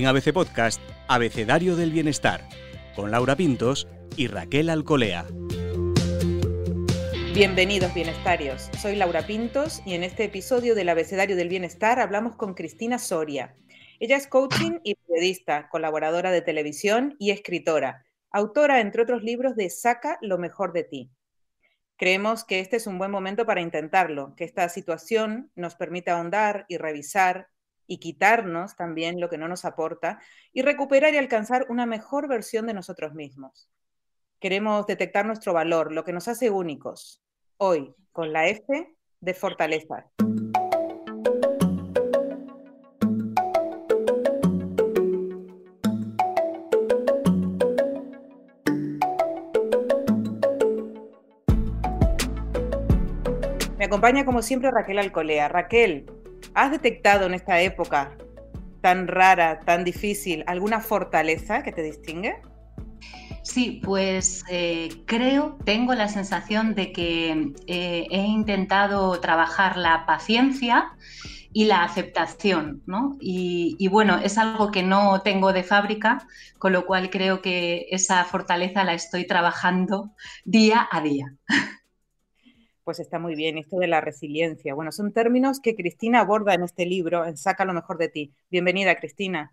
En ABC Podcast, Abecedario del Bienestar, con Laura Pintos y Raquel Alcolea. Bienvenidos bienestarios, soy Laura Pintos y en este episodio del Abecedario del Bienestar hablamos con Cristina Soria. Ella es coaching y periodista, colaboradora de televisión y escritora, autora entre otros libros de Saca lo mejor de ti. Creemos que este es un buen momento para intentarlo, que esta situación nos permita ahondar y revisar y quitarnos también lo que no nos aporta y recuperar y alcanzar una mejor versión de nosotros mismos. Queremos detectar nuestro valor, lo que nos hace únicos, hoy con la F de fortaleza. Me acompaña como siempre Raquel Alcolea. Raquel, ¿has detectado en esta época tan rara, tan difícil, alguna fortaleza que te distingue? Sí, pues eh, creo, tengo la sensación de que eh, he intentado trabajar la paciencia y la aceptación, ¿no? Y, y, bueno, es algo que no tengo de fábrica, con lo cual creo que esa fortaleza la estoy trabajando día a día. Pues está muy bien, esto de la resiliencia. Bueno, son términos que Cristina aborda en este libro, en Saca lo mejor de ti. Bienvenida, Cristina.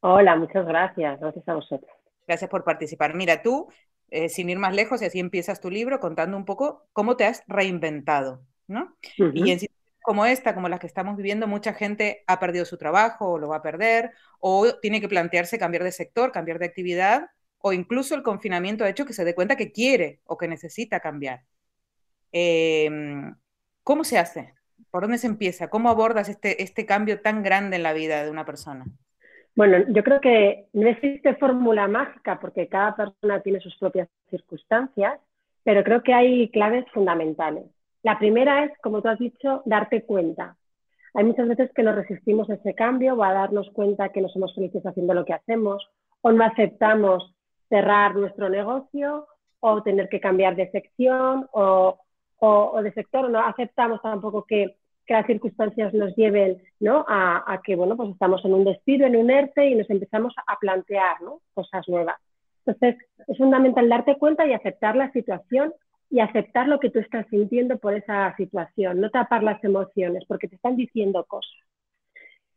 Hola, muchas gracias. Gracias a vosotros. Gracias por participar. Mira, tú, eh, sin ir más lejos, y así empiezas tu libro contando un poco cómo te has reinventado, ¿no? Uh -huh. Y en situaciones como esta, como las que estamos viviendo, mucha gente ha perdido su trabajo o lo va a perder, o tiene que plantearse cambiar de sector, cambiar de actividad, o incluso el confinamiento ha hecho que se dé cuenta que quiere o que necesita cambiar. Eh, ¿Cómo se hace? ¿Por dónde se empieza? ¿Cómo abordas este, este cambio tan grande en la vida de una persona? Bueno, yo creo que no existe fórmula mágica porque cada persona tiene sus propias circunstancias, pero creo que hay claves fundamentales. La primera es, como tú has dicho, darte cuenta. Hay muchas veces que nos resistimos a ese cambio o a darnos cuenta que no somos felices haciendo lo que hacemos o no aceptamos cerrar nuestro negocio o tener que cambiar de sección o, o, de sector, no aceptamos tampoco que que las circunstancias nos lleven ¿no? a, a, que bueno, pues estamos en un despido, en un ERTE y nos empezamos a plantear ¿no? cosas nuevas. Entonces, es fundamental darte cuenta y aceptar la situación y aceptar lo que tú estás sintiendo por esa situación, no tapar las emociones porque te están diciendo cosas.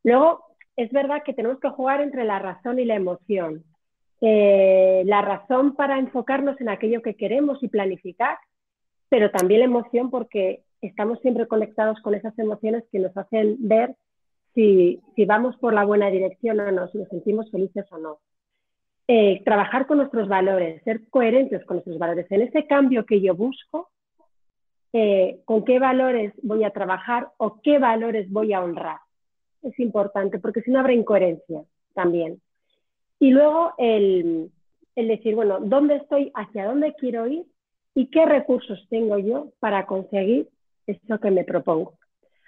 Luego, es verdad que tenemos que jugar entre la razón y la emoción. Eh, la razón para enfocarnos en aquello que queremos y planificar, pero también la emoción porque estamos siempre conectados con esas emociones que nos hacen ver si, si vamos por la buena dirección o no, si nos sentimos felices o no. Eh, trabajar con nuestros valores, ser coherentes con nuestros valores. En ese cambio que yo busco, eh, con qué valores voy a trabajar o qué valores voy a honrar. Es importante porque si no habrá incoherencia también. Y luego el, el decir, bueno, ¿dónde estoy? ¿Hacia dónde quiero ir? ¿Y qué recursos tengo yo para conseguir eso que me propongo.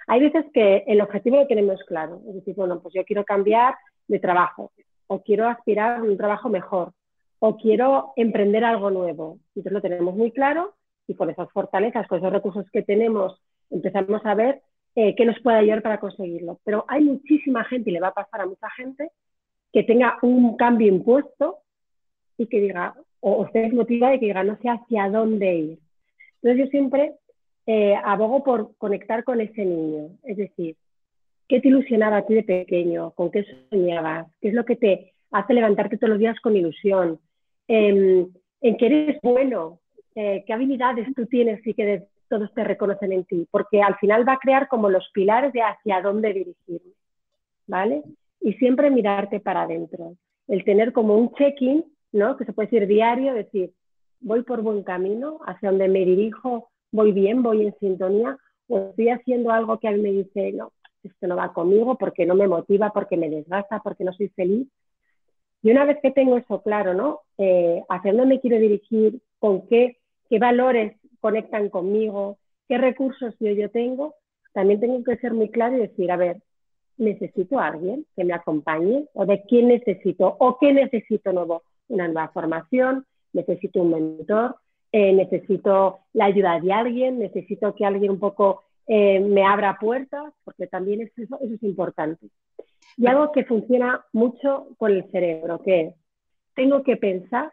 Hay veces que el objetivo lo tenemos claro, es decir, bueno, pues yo quiero cambiar de trabajo, o quiero aspirar a un trabajo mejor, o quiero emprender algo nuevo. Entonces lo tenemos muy claro y con esas fortalezas, con esos recursos que tenemos, empezamos a ver eh, qué nos puede ayudar para conseguirlo. Pero hay muchísima gente, y le va a pasar a mucha gente, que tenga un cambio impuesto y que diga, o, esté desmotivada y que diga, no sé hacia dónde ir. Entonces yo siempre eh, abogo por conectar con ese niño. Es decir, ¿qué te ilusionaba a ti de pequeño? ¿Con qué soñabas? ¿Qué es lo que te hace levantarte todos los días con ilusión? Eh, ¿En qué eres bueno? Eh, ¿Qué habilidades tú tienes y que todos te reconocen en ti? Porque al final va a crear como los pilares de hacia dónde dirigirme. ¿Vale? Y siempre mirarte para adentro. El tener como un check-in, ¿no? Que se puede decir diario, decir, voy por buen camino, hacia donde me dirijo, voy bien, voy en sintonía, o estoy haciendo algo que a mí me dice, no, esto no va conmigo porque no me motiva, porque me desgasta, porque no soy feliz. Y una vez que tengo eso claro, ¿no? Eh, ¿Hacia dónde me quiero dirigir? ¿Con qué, qué valores conectan conmigo? ¿Qué recursos yo, yo tengo? También tengo que ser muy claro y decir, a ver, necesito a alguien que me acompañe o de quién necesito o qué necesito nuevo, una nueva formación, necesito un mentor, eh, necesito la ayuda de alguien, necesito que alguien un poco eh, me abra puertas, porque también eso, eso, es importante. Y algo que funciona mucho con el cerebro, que es, tengo que pensar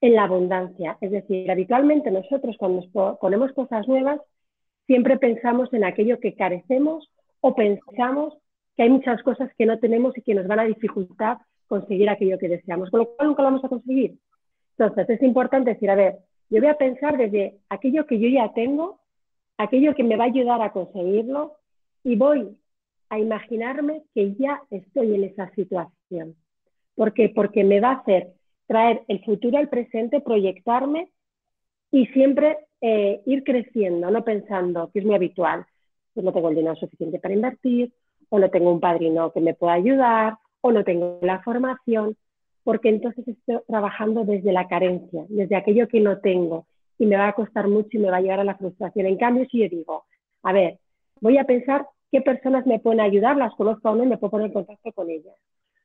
en la abundancia. Es decir, habitualmente nosotros cuando ponemos cosas nuevas, siempre pensamos en aquello que carecemos o pensamos que hay muchas cosas que no tenemos y que nos van a dificultar conseguir aquello que deseamos, con lo cual nunca lo vamos a conseguir. Entonces, es importante decir, a ver, yo voy a pensar desde aquello que yo ya tengo, aquello que me va a ayudar a conseguirlo y voy a imaginarme que ya estoy en esa situación. ¿Por qué? Porque me va a hacer traer el futuro al presente, proyectarme y siempre eh, ir creciendo, no pensando, que es muy habitual, pues no tengo el dinero suficiente para invertir, o no tengo un padrino que me pueda ayudar, o no tengo la formación, porque entonces estoy trabajando desde la carencia, desde aquello que no tengo, y me va a costar mucho y me va a llevar a la frustración. En cambio, si yo digo, a ver, voy a pensar qué personas me pueden ayudar, las conozco o no y me puedo poner en contacto con ellas.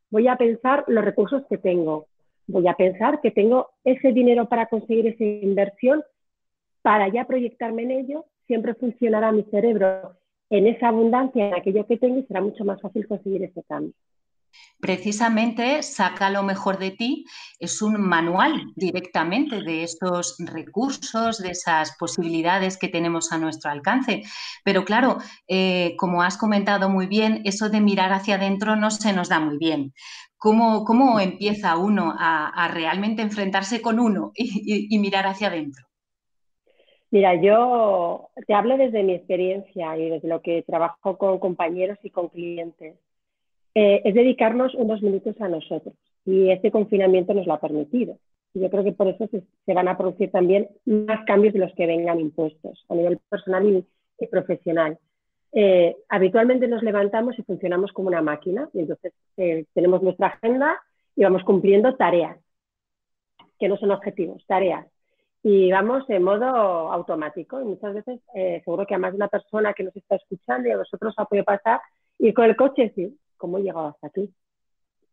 Voy a pensar los recursos que tengo. Voy a pensar que tengo ese dinero para conseguir esa inversión para ya proyectarme en ello, siempre funcionará mi cerebro en esa abundancia, en aquello que tengo y será mucho más fácil conseguir ese cambio. Precisamente saca lo mejor de ti es un manual directamente de estos recursos, de esas posibilidades que tenemos a nuestro alcance. Pero claro, eh, como has comentado muy bien, eso de mirar hacia adentro no se nos da muy bien. ¿Cómo, cómo empieza uno a, realmente enfrentarse con uno y mirar hacia adentro? Mira, yo te hablo desde mi experiencia y desde lo que trabajo con compañeros y con clientes. Eh, es dedicarnos unos minutos a nosotros y este confinamiento nos lo ha permitido. Y yo creo que por eso se, van a producir también más cambios de los que vengan impuestos a nivel personal y, profesional. Eh, habitualmente nos levantamos y funcionamos como una máquina y entonces eh, tenemos nuestra agenda y vamos cumpliendo tareas, que no son objetivos, tareas y vamos en modo automático. Y muchas veces, eh, seguro que a más de una persona que nos está escuchando y a vosotros ha podido pasar, ir con el coche y decir, ¿cómo he llegado hasta aquí?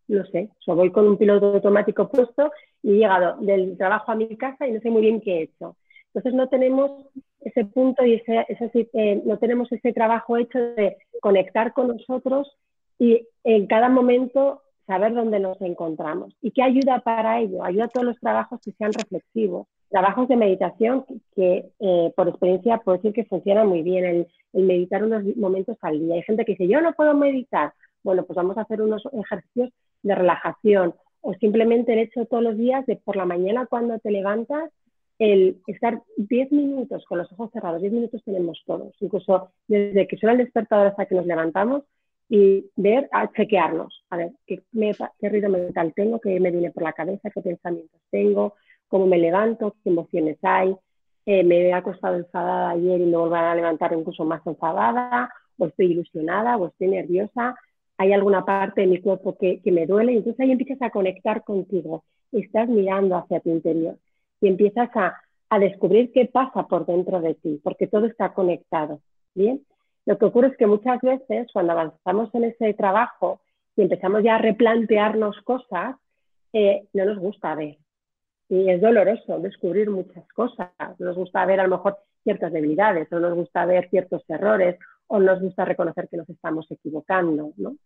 No sé, o voy con un piloto automático puesto y he llegado del trabajo a mi casa y no sé muy bien qué he hecho. Entonces no tenemos ese punto y ese, eh, no tenemos ese trabajo hecho de conectar con nosotros y en cada momento saber dónde nos encontramos. ¿Y qué ayuda para ello? Ayuda a todos los trabajos que sean reflexivos, trabajos de meditación que, eh, por experiencia puedo decir que funcionan muy bien, el, meditar unos momentos al día. Hay gente que dice, yo no puedo meditar. Bueno, pues vamos a hacer unos ejercicios de relajación o simplemente el hecho todos los días de por la mañana cuando te levantas, el estar 10 minutos con los ojos cerrados, 10 minutos tenemos todos, incluso desde que suena el despertador hasta que nos levantamos y ver, chequearnos, a ver qué, qué ruido mental tengo, qué me viene por la cabeza, qué pensamientos tengo, cómo me levanto, qué emociones hay, eh, me he acostado enfadada ayer y me vuelvo a levantar incluso más enfadada, o estoy ilusionada, o estoy nerviosa, hay alguna parte de mi cuerpo que, me duele, y entonces ahí empiezas a conectar contigo, estás mirando hacia tu interior y empiezas a, a descubrir qué pasa por dentro de ti, porque todo está conectado, ¿bien? Lo que ocurre es que muchas veces cuando avanzamos en ese trabajo y empezamos ya a replantearnos cosas, eh, no nos gusta ver, y es doloroso descubrir muchas cosas. Nos gusta ver a lo mejor ciertas debilidades, o nos gusta ver ciertos errores, o nos gusta reconocer que nos estamos equivocando, ¿no?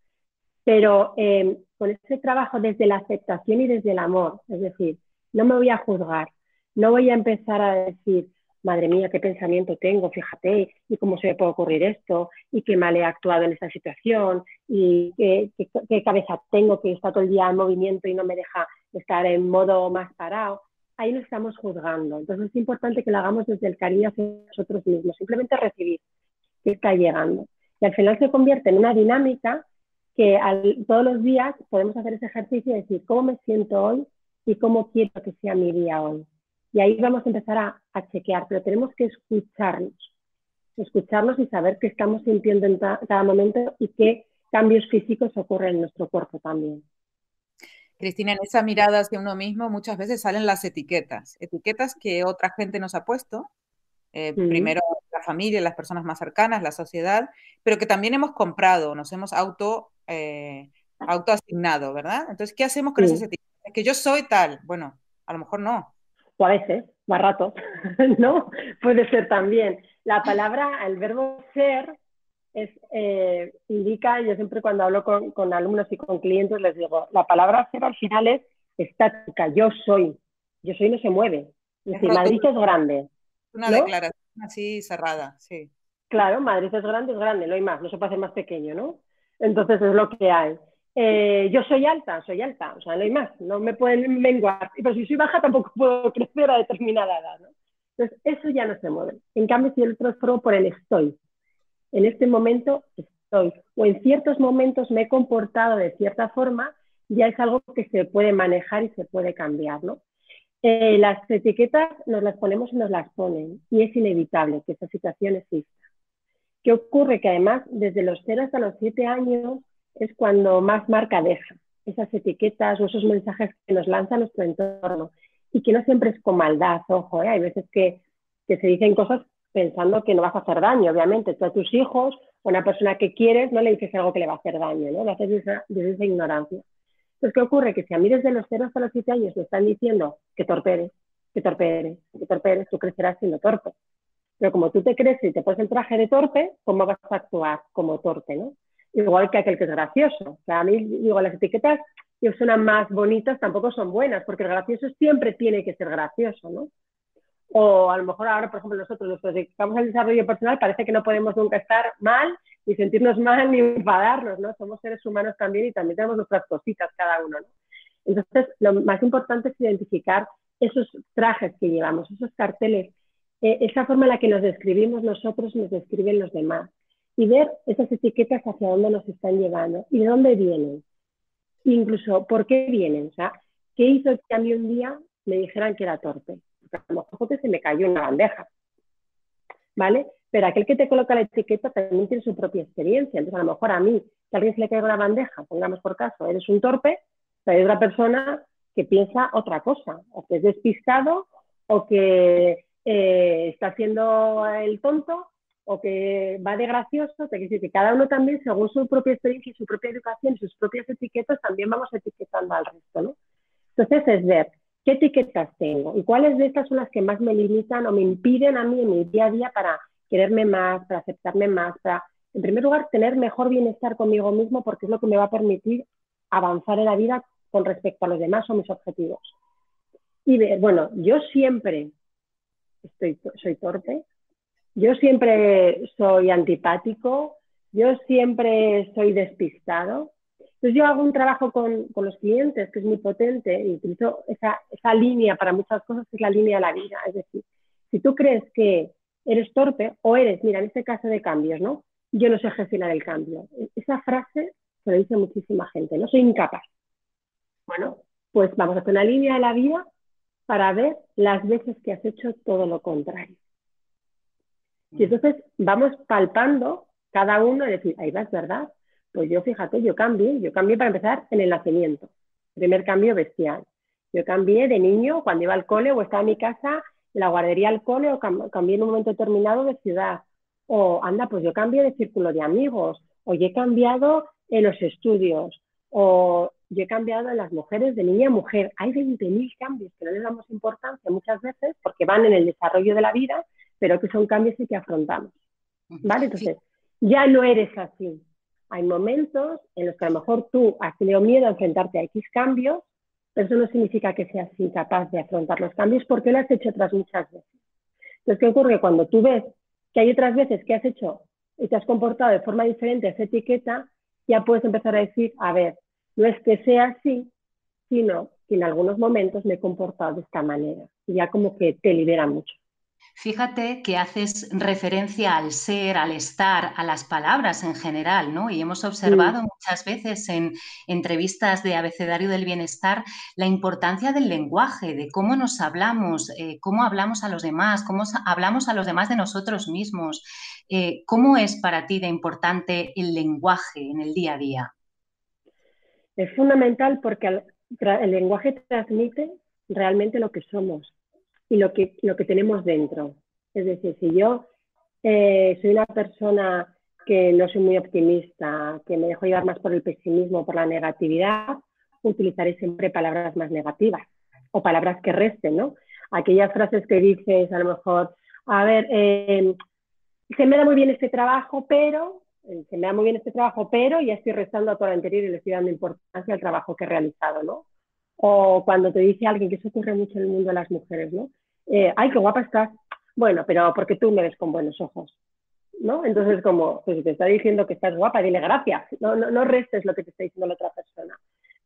Pero eh, con ese trabajo desde la aceptación y desde el amor, es decir, no me voy a juzgar, no voy a empezar a decir, madre mía, qué pensamiento tengo, fíjate, y cómo se me puede ocurrir esto, y qué mal he actuado en esta situación, y qué, cabeza tengo que está todo el día en movimiento y no me deja estar en modo más parado. Ahí lo estamos juzgando. Entonces es importante que lo hagamos desde el cariño hacia nosotros mismos, simplemente recibir que está llegando. Y al final se convierte en una dinámica que todos los días podemos hacer ese ejercicio y decir cómo me siento hoy y cómo quiero que sea mi día hoy. Y ahí vamos a empezar a, chequear, pero tenemos que escucharnos, escucharnos y saber qué estamos sintiendo en cada momento y qué cambios físicos ocurren en nuestro cuerpo también. Cristina, en esa mirada hacia uno mismo muchas veces salen las etiquetas, etiquetas que otra gente nos ha puesto, eh, primero la familia, las personas más cercanas, la sociedad, pero que también hemos comprado, nos hemos auto, eh, autoasignado, ¿verdad? Entonces, ¿qué hacemos con esas etiquetas? Es que yo soy tal, bueno, a lo mejor no, o a veces, más rato, ¿no? Puede ser también. La palabra, el verbo ser, es, eh, indica, yo siempre cuando hablo con, alumnos y con clientes les digo, la palabra ser al final es estática, yo soy, yo soy no se mueve. Es decir, Madrid es grande. Una declaración así cerrada, sí. Claro, Madrid es grande, es grande, no hay más, no se puede hacer más pequeño, ¿no? Entonces es lo que hay. Eh, yo soy alta, soy alta, o sea, no hay más, no me pueden menguar. Pero si soy baja tampoco puedo crecer a determinada edad, ¿no? Entonces, eso ya no se mueve. En cambio, si yo lo transformo por el estoy, en este momento estoy, o en ciertos momentos me he comportado de cierta forma, ya es algo que se puede manejar y se puede cambiar, ¿no? Eh, las etiquetas nos las ponemos y nos las ponen, y es inevitable que esa situación exista. ¿Qué ocurre? Que además, desde los 0 hasta los 7 años es cuando más marca deja esas etiquetas o esos mensajes que nos lanza nuestro entorno y que no siempre es con maldad, ojo, ¿eh? hay veces que, que, se dicen cosas pensando que no vas a hacer daño, obviamente, tú a tus hijos o a una persona que quieres no le dices algo que le va a hacer daño, ¿no? Lo haces desde esa, ignorancia. Entonces, ¿qué ocurre? Que si a mí desde los 0 hasta los 7 años me están diciendo que torpe eres, que torpe eres, que torpe eres, tú crecerás siendo torpe. Pero como tú te crees y te pones el traje de torpe, ¿cómo vas a actuar como torpe, no? Igual que aquel que es gracioso. O sea, a mí, digo, las etiquetas que suenan más bonitas tampoco son buenas, porque el gracioso siempre tiene que ser gracioso, ¿no? O a lo mejor ahora, por ejemplo, nosotros nos dedicamos al desarrollo personal, parece que no podemos nunca estar mal, ni sentirnos mal, ni enfadarnos, ¿no? Somos seres humanos también y también tenemos nuestras cositas cada uno, ¿no? Entonces, lo más importante es identificar esos trajes que llevamos, esos carteles, eh, esa forma en la que nos describimos nosotros, nos describen los demás, y ver esas etiquetas hacia dónde nos están llevando y de dónde vienen incluso por qué vienen. O sea, ¿qué hizo que a mí un día me dijeran que era torpe? Porque a lo mejor se me cayó una bandeja. ¿Vale? Pero aquel que te coloca la etiqueta también tiene su propia experiencia. Entonces, a lo mejor a mí, que a alguien se le caiga una bandeja, pongamos por caso, eres un torpe, pero hay otra persona que piensa otra cosa, o que es despistado, o que eh, está haciendo el tonto, o que va de gracioso, te decir que cada uno también, según su propia experiencia y su propia educación y sus propias etiquetas, también vamos etiquetando al resto, ¿no? Entonces es ver qué etiquetas tengo y cuáles de estas son las que más me limitan o me impiden a mí en mi día a día para quererme más, para aceptarme más, para, en primer lugar, tener mejor bienestar conmigo mismo porque es lo que me va a permitir avanzar en la vida con respecto a los demás o mis objetivos. Y ver, bueno, yo siempre soy torpe, yo siempre soy antipático, yo siempre soy despistado. Entonces yo hago un trabajo con, los clientes que es muy potente y utilizo esa, esa línea para muchas cosas es la línea de la vida. Es decir, si tú crees que eres torpe o eres, mira, en este caso de cambios, ¿no? Yo no sé gestionar el cambio. Esa frase se lo dice muchísima gente, no soy incapaz. Bueno, pues vamos a hacer una línea de la vida para ver las veces que has hecho todo lo contrario. Y entonces vamos palpando cada uno y decir, ahí va, es verdad. Pues yo, fíjate, yo cambié, yo cambié para empezar en el nacimiento. Primer cambio bestial. Yo cambié de niño cuando iba al cole o estaba en mi casa, en la guardería al cole o cambié en un momento determinado de ciudad. O anda, pues yo cambié de círculo de amigos. O yo he cambiado en los estudios. O yo he cambiado en las mujeres de niña a mujer. Hay 20.000 cambios que no les damos importancia muchas veces porque van en el desarrollo de la vida pero que son cambios que afrontamos. ¿Vale? Entonces, ya no eres así. Hay momentos en los que a lo mejor tú has tenido miedo a enfrentarte a X cambios, pero eso no significa que seas incapaz de afrontar los cambios porque lo has hecho otras muchas veces. Entonces, ¿qué ocurre? Cuando tú ves que hay otras veces que has hecho y te has comportado de forma diferente a esa etiqueta, ya puedes empezar a decir, a ver, no es que sea así, sino que en algunos momentos me he comportado de esta manera. Y ya como que te libera mucho. Fíjate que haces referencia al ser, al estar, a las palabras en general, ¿no? Y hemos observado muchas veces en entrevistas de abecedario del bienestar la importancia del lenguaje, de cómo nos hablamos, eh, cómo hablamos a los demás, cómo hablamos a los demás de nosotros mismos. Eh, ¿Cómo es para ti de importante el lenguaje en el día a día? Es fundamental porque el lenguaje transmite realmente lo que somos y lo que, lo que tenemos dentro. Es decir, si yo eh, soy una persona que no soy muy optimista, que me dejo llevar más por el pesimismo, por la negatividad, utilizaré siempre palabras más negativas o palabras que resten, ¿no? Aquellas frases que dices a lo mejor, a ver, eh, se me da muy bien este trabajo, pero eh, se me da muy bien este trabajo, pero ya estoy restando a todo lo anterior y le estoy dando importancia al trabajo que he realizado, ¿no? O cuando te dice alguien, que eso ocurre mucho en el mundo de las mujeres, ¿no? Eh, ay, qué guapa estás. Bueno, pero porque tú me ves con buenos ojos, ¿no? Entonces, como, pues si te está diciendo que estás guapa, dile gracias, no, no, no restes lo que te está diciendo la otra persona.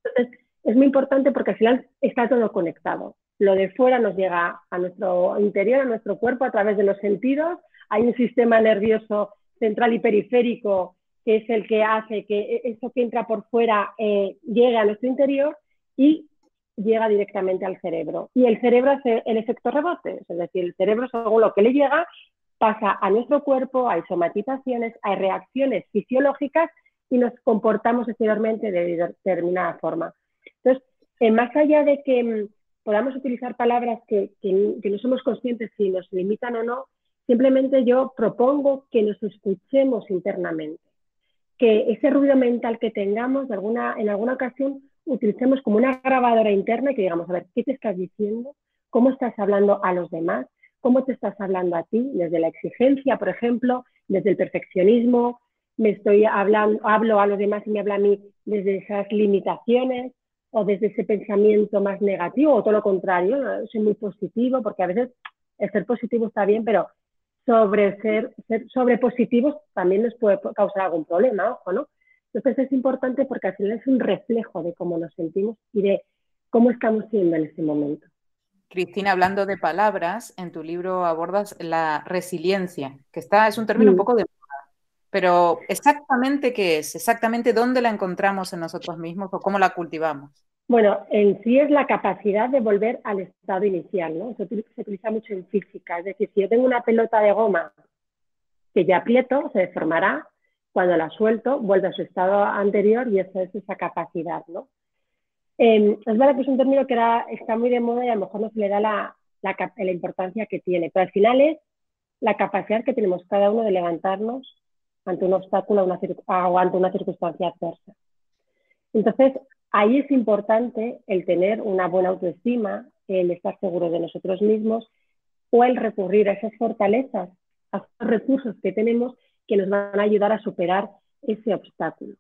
Entonces, es muy importante porque al final está todo conectado. Lo de fuera nos llega a nuestro interior, a nuestro cuerpo, a través de los sentidos. Hay un sistema nervioso central y periférico que es el que hace que e-, eso que entra por fuera eh, llegue a nuestro interior y llega directamente al cerebro. Y el cerebro hace el efecto rebote, es decir, el cerebro según lo que le llega pasa a nuestro cuerpo, hay somatizaciones, hay reacciones fisiológicas y nos comportamos exteriormente de determinada forma. Entonces, eh, más allá de que mm, podamos utilizar palabras que, no somos conscientes si nos limitan o no, simplemente yo propongo que nos escuchemos internamente, que ese ruido mental que tengamos en alguna ocasión utilicemos como una grabadora interna y que digamos, a ver, ¿qué te estás diciendo? ¿Cómo estás hablando a los demás? ¿Cómo te estás hablando a ti? Desde la exigencia, por ejemplo, desde el perfeccionismo, me estoy hablando, hablo a los demás y me habla a mí desde esas limitaciones, o desde ese pensamiento más negativo o todo lo contrario, soy muy positivo, porque a veces el ser positivo está bien, pero sobre ser, ser sobre positivos también nos puede causar algún problema, ojo, ¿no? Entonces es importante porque al final es un reflejo de cómo nos sentimos y de cómo estamos siendo en ese momento. Cristina, hablando de palabras, en tu libro abordas la resiliencia, que está, es un término un poco de pero exactamente qué es, exactamente dónde la encontramos en nosotros mismos o cómo la cultivamos. Bueno, en sí es la capacidad de volver al estado inicial, ¿no? Se utiliza, mucho en física, es decir, si yo tengo una pelota de goma que ya aprieto, se deformará, cuando la suelto, vuelve a su estado anterior y esa es esa capacidad, ¿no? Em, es verdad que es un término que está muy de moda y a lo mejor no se le da la, la importancia que tiene, pero al final es la capacidad que tenemos cada uno de levantarnos ante un obstáculo o ante una circunstancia adversa. Entonces, ahí es importante el tener una buena autoestima, el estar seguro de nosotros mismos o el recurrir a esas fortalezas, a esos recursos que tenemos que nos van a ayudar a superar ese obstáculo.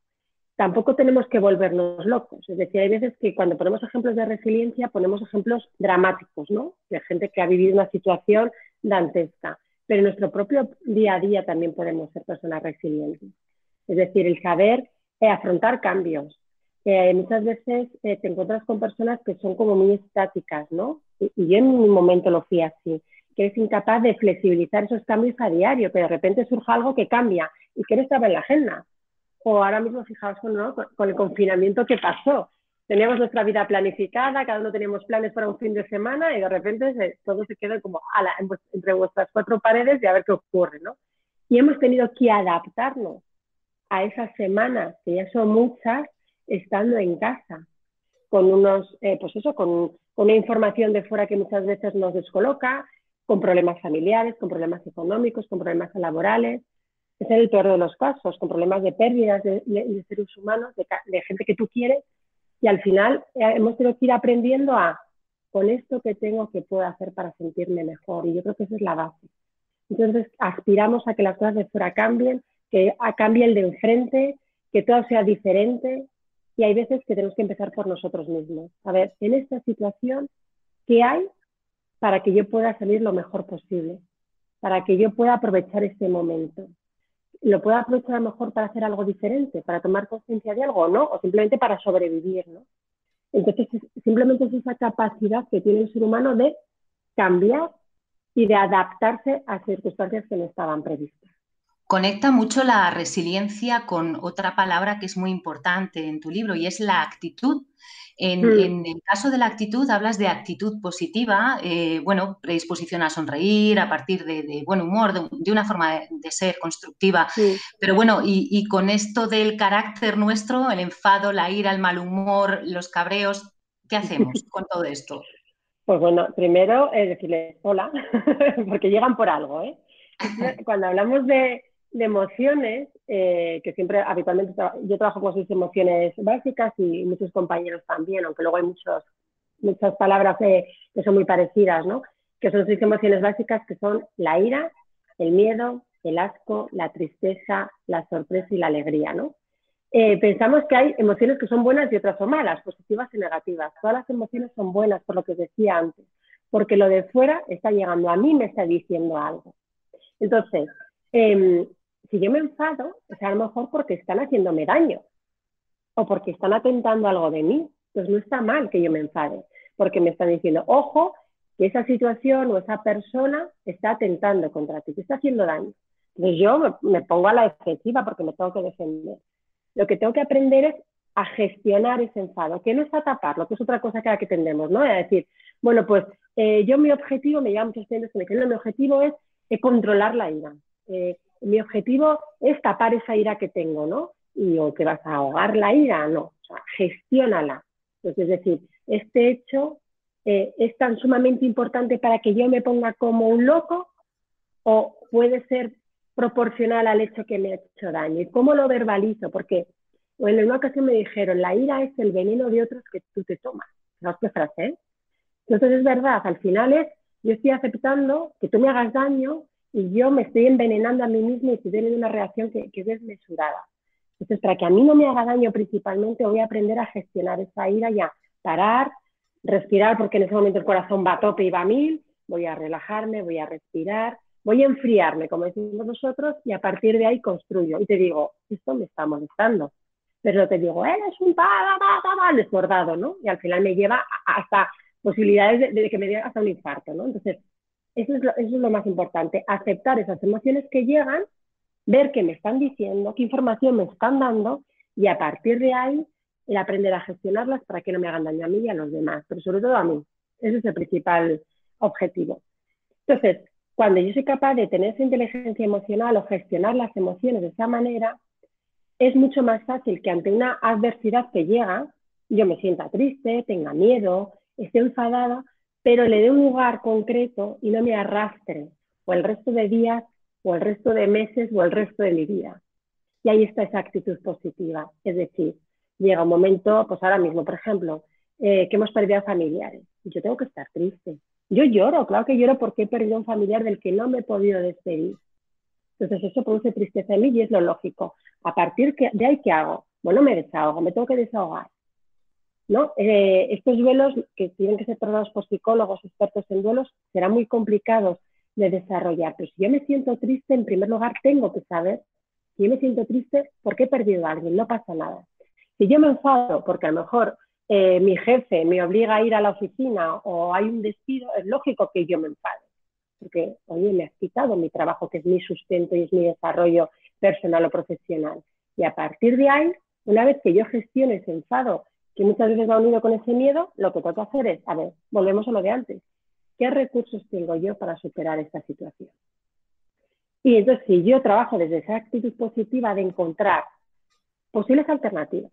Tampoco tenemos que volvernos locos, es decir, hay veces que cuando ponemos ejemplos de resiliencia ponemos ejemplos dramáticos, ¿no? De gente que ha vivido una situación dantesca pero en nuestro propio día a día también podemos ser personas resilientes. Es decir, el saber eh, afrontar cambios. Muchas veces eh, te encuentras con personas que son como muy estáticas, ¿no? Y, yo en un momento lo fui así, que eres incapaz de flexibilizar esos cambios a diario, que de repente surja algo que cambia y que no estaba en la agenda. O ahora mismo, fijaos con el confinamiento que pasó, teníamos nuestra vida planificada, cada uno teníamos planes para un fin de semana y de repente todo se queda como entre vuestras cuatro paredes y a ver qué ocurre, ¿no? Y hemos tenido que adaptarnos a esas semanas, que ya son muchas, estando en casa, con unos, eh, pues eso, con, una información de fuera que muchas veces nos descoloca, con problemas familiares, con problemas económicos, con problemas laborales, es el peor de los casos, con problemas de pérdidas de, seres humanos, de gente que tú quieres y al final eh, hemos tenido que ir aprendiendo a, con esto que tengo, que puedo hacer para sentirme mejor. Y yo creo que esa es la base. Entonces, aspiramos a que las cosas de fuera cambien, que cambie el de enfrente, que todo sea diferente. Y hay veces que tenemos que empezar por nosotros mismos. A ver, en esta situación, ¿qué hay para que yo pueda salir lo mejor posible? Para que yo pueda aprovechar este momento lo pueda aprovechar a lo mejor para hacer algo diferente, para tomar conciencia de algo no, o simplemente para sobrevivir. Entonces, simplemente es esa capacidad que tiene el ser humano de cambiar y de adaptarse a circunstancias que no estaban previstas. Conecta mucho la resiliencia con otra palabra que es muy importante en tu libro y es la actitud. En, mm. el caso de la actitud, hablas de actitud positiva, eh, bueno, predisposición a sonreír, a partir de, buen humor, de, una forma de, ser constructiva. Pero bueno, y, con esto del carácter nuestro, el enfado, la ira, el mal humor, los cabreos, ¿qué hacemos con todo esto? Pues bueno, primero es decirles hola, porque llegan por algo. ¿eh? Cuando hablamos de, de emociones, eh, que siempre habitualmente yo trabajo con seis emociones básicas y muchos compañeros también, aunque luego hay muchos, muchas palabras que son muy parecidas, ¿no? Que son seis emociones básicas que son la ira, el miedo, el asco, la tristeza, la sorpresa y la alegría, ¿no? Eh, pensamos que hay emociones que son buenas y otras son malas, positivas y negativas. Todas las emociones son buenas, por lo que decía antes, porque lo de fuera está llegando a mí, me está diciendo algo. Entonces, em, si yo me enfado, es a lo mejor porque están haciéndome daño o porque están atentando algo de mí. Pues no está mal que yo me enfade, porque me están diciendo, ojo, que esa situación o esa persona está atentando contra ti, te está haciendo daño. Entonces yo me, pongo a la defensiva porque me tengo que defender. Lo que tengo que aprender es a gestionar ese enfado, que no es a taparlo, que es otra cosa que, que tendemos, ¿no? Es decir, bueno, pues eh, yo mi objetivo, me llama muchos clientes que me dicen, mi objetivo es controlar la ira. Eh, mi objetivo es tapar esa ira que tengo, ¿no? Y o que vas a ahogar la ira, no, o sea, gestiónala. Entonces, es decir, este hecho eh, es tan sumamente importante para que yo me ponga como un loco o puede ser proporcional al hecho que me ha hecho daño. ¿Y cómo lo verbalizo? Porque en una ocasión me dijeron, la ira es el veneno de otros que tú te tomas. ¿Sabes qué frase? Entonces es verdad, al final es, yo estoy aceptando que tú me hagas daño y yo me estoy envenenando a mí mismo y estoy teniendo una reacción que, que es desmesurada. Entonces, para que a mí no me haga daño principalmente, voy a aprender a gestionar esa ira y a parar, respirar, porque en ese momento el corazón va a tope y va a mil, voy a relajarme, voy a respirar, voy a enfriarme, como decimos nosotros, y a partir de ahí construyo. Y te digo, esto me está molestando. Pero te digo, eres un desbordado, ¿no? Y al final me lleva hasta posibilidades de, que me dé hasta un infarto, ¿no? Entonces, eso es, lo, eso es lo más importante, aceptar esas emociones que llegan, ver qué me están diciendo, qué información me están dando, y a partir de ahí, el aprender a gestionarlas para que no me hagan daño a mí y a los demás, pero sobre todo a mí. Ese es el principal objetivo. Entonces, cuando yo soy capaz de tener esa inteligencia emocional o gestionar las emociones de esa manera, es mucho más fácil que ante una adversidad que llega, yo me sienta triste, tenga miedo, esté enfadada, pero le dé un lugar concreto y no me arrastre o el resto de días o el resto de meses o el resto de mi vida. Y ahí está esa actitud positiva. Es decir, llega un momento, pues ahora mismo, por ejemplo, eh, que hemos perdido a familiares. Yo tengo que estar triste. Yo lloro, claro que lloro porque he perdido a un familiar del que no me he podido despedir. Entonces eso produce tristeza en mí y es lo lógico. A partir de ahí, ¿qué hago? Bueno, me desahogo, me tengo que desahogar. ¿No? Eh, estos duelos que tienen que ser tratados por psicólogos expertos en duelos serán muy complicados de desarrollar. Pero si yo me siento triste, en primer lugar tengo que saber si yo me siento triste porque he perdido a alguien, no pasa nada. Si yo me enfado porque a lo mejor eh, mi jefe me obliga a ir a la oficina o hay un despido, es lógico que yo me enfade, porque, oye, me has quitado mi trabajo, que es mi sustento y es mi desarrollo personal o profesional. Y a partir de ahí, una vez que yo gestione ese enfado, que muchas veces va unido con ese miedo, lo que que hacer es, a ver, volvemos a lo de antes, ¿qué recursos tengo yo para superar esta situación? Y entonces, si yo trabajo desde esa actitud positiva de encontrar posibles alternativas,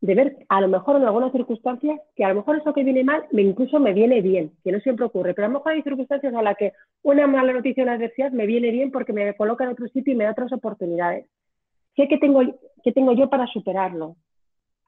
de ver a lo mejor en algunas circunstancias que a lo mejor eso que viene mal me incluso me viene bien, que no siempre ocurre, pero a lo mejor hay circunstancias a las que una mala noticia o una adversidad me viene bien porque me coloca en otro sitio y me da otras oportunidades. ¿Qué que tengo, qué tengo yo para superarlo?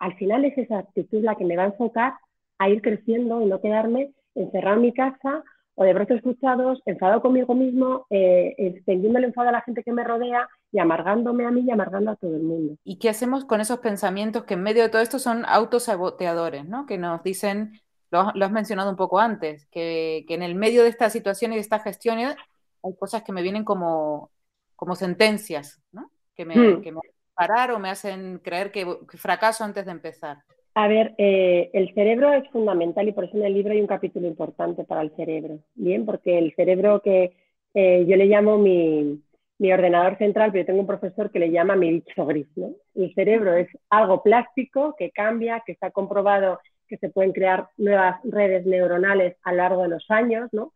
Al final es esa actitud la que me va a enfocar a ir creciendo y no quedarme encerrado en mi casa o de brazos cruzados, enfadado conmigo mismo, eh, extendiendo el enfado a la gente que me rodea y amargándome a mí y amargando a todo el mundo. ¿Y qué hacemos con esos pensamientos que en medio de todo esto son autosaboteadores, ¿no? que nos dicen, lo, has mencionado un poco antes, que, en el medio de esta situación y de esta gestión hay cosas que me vienen como, como sentencias, ¿no? que, me, mm. que me hacen parar o me hacen creer que fracaso antes de empezar. A ver, eh, el cerebro es fundamental y por eso en el libro hay un capítulo importante para el cerebro. Bien, porque el cerebro que eh, yo le llamo mi, ordenador central, pero yo tengo un profesor que le llama mi bicho gris. ¿no? El cerebro es algo plástico que cambia, que está comprobado que se pueden crear nuevas redes neuronales a lo largo de los años, ¿no?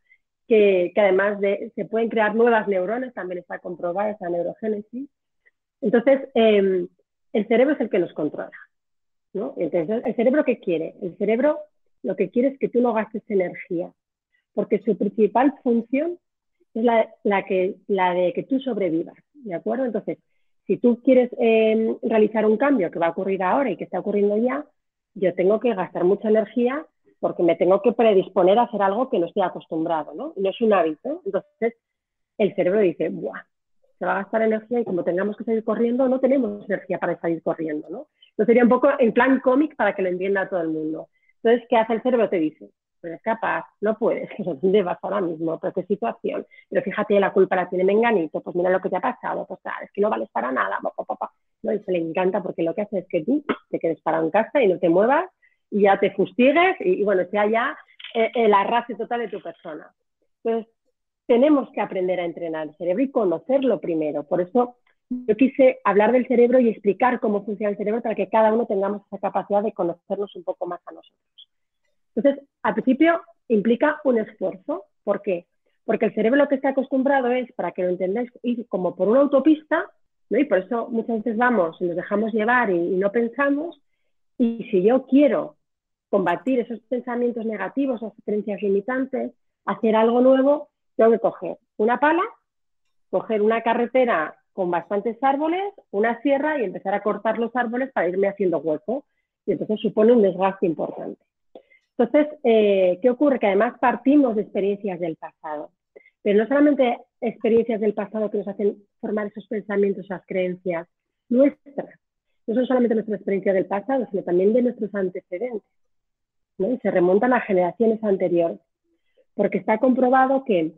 que, además de se pueden crear nuevas neuronas, también está comprobada esa neurogénesis. Entonces, em, el cerebro es el que nos controla. Entonces, ¿el cerebro qué quiere? El cerebro lo que quiere es que tú no gastes energía, porque su principal función es la, la de que tú sobrevivas, ¿de acuerdo? Entonces, si tú quieres em, realizar un cambio que va a ocurrir ahora y que está ocurriendo ya, yo tengo que gastar mucha energía porque me tengo que predisponer a hacer algo que no estoy acostumbrado, ¿no? No es un hábito. Entonces, el cerebro dice, ¡buah! Se va a gastar energía y como tengamos que salir corriendo, no tenemos energía para salir corriendo, ¿no? Entonces sería un poco en plan cómic para que lo entienda todo el mundo. Entonces, ¿qué hace el cerebro? Te dice, pero es capaz, no puedes, ¿dónde vas ahora mismo? ¿Pero qué situación? Pero fíjate, la culpa la tiene Menganito, pues mira lo que te ha pasado, pues es que no vales para nada, papá, ¿no? Y se le encanta porque lo que hace es que tú te quedes parado en casa y no te muevas y ya te fustigues y, bueno, sea ya eh, el arrastre total de tu persona. Entonces, tenemos que aprender a entrenar el cerebro y conocerlo primero. Por eso yo quise hablar del cerebro y explicar cómo funciona el cerebro para que cada uno tengamos esa capacidad de conocernos un poco más a nosotros. Entonces, al principio implica un esfuerzo. ¿Por qué? Porque el cerebro lo que está acostumbrado es, para que lo entendáis, ir como por una autopista, ¿no? y por eso muchas veces vamos y nos dejamos llevar y no pensamos. Y si yo quiero combatir esos pensamientos negativos, esas creencias limitantes, hacer algo nuevo, tengo que coger una pala, coger una carretera con bastantes árboles, una sierra y empezar a cortar los árboles para irme haciendo hueco. Y entonces supone un desgaste importante. Entonces, eh, ¿qué ocurre? Que además partimos de experiencias del pasado. Pero no solamente experiencias del pasado que nos hacen formar esos pensamientos, esas creencias nuestras. No son solamente nuestra experiencia del pasado, sino también de nuestros antecedentes. Se remontan a generaciones anteriores. Porque está comprobado que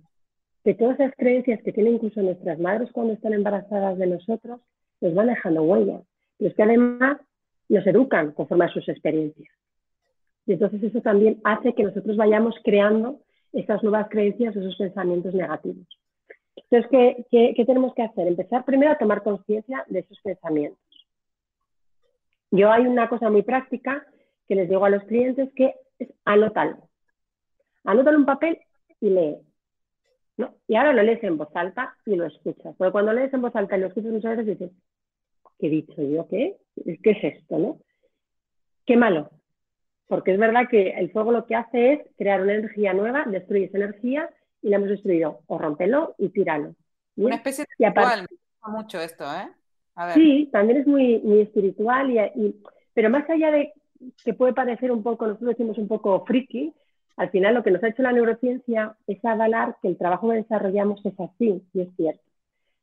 que todas esas creencias que tienen incluso nuestras madres cuando están embarazadas de nosotros, nos van dejando huellas. Pero es que además nos educan conforme a sus experiencias. Y entonces eso también hace que nosotros vayamos creando estas nuevas creencias, esos pensamientos negativos. Entonces, ¿qué, qué tenemos que hacer? Empezar primero a tomar conciencia de esos pensamientos. Yo hay una cosa muy práctica que les digo a los clientes que es anótalo. Anótalo en un papel y lee. ¿No? Y ahora lo lees en voz alta y lo escuchas. Porque cuando lees en voz alta y lo escuchas muchas veces dices, ¿qué he dicho yo? ¿Qué? ¿Qué es esto? ¿no? Qué malo. Porque es verdad que el fuego lo que hace es crear una energía nueva, destruye esa energía y la hemos destruido. O rompelo y tíralo. Una especie de ritual, me gusta mucho esto, ¿eh? Sí, también es muy, muy espiritual, y, pero más allá de que puede parecer un poco, nosotros decimos un poco friki, al final lo que nos ha hecho la neurociencia es avalar que el trabajo que desarrollamos es así, y es cierto.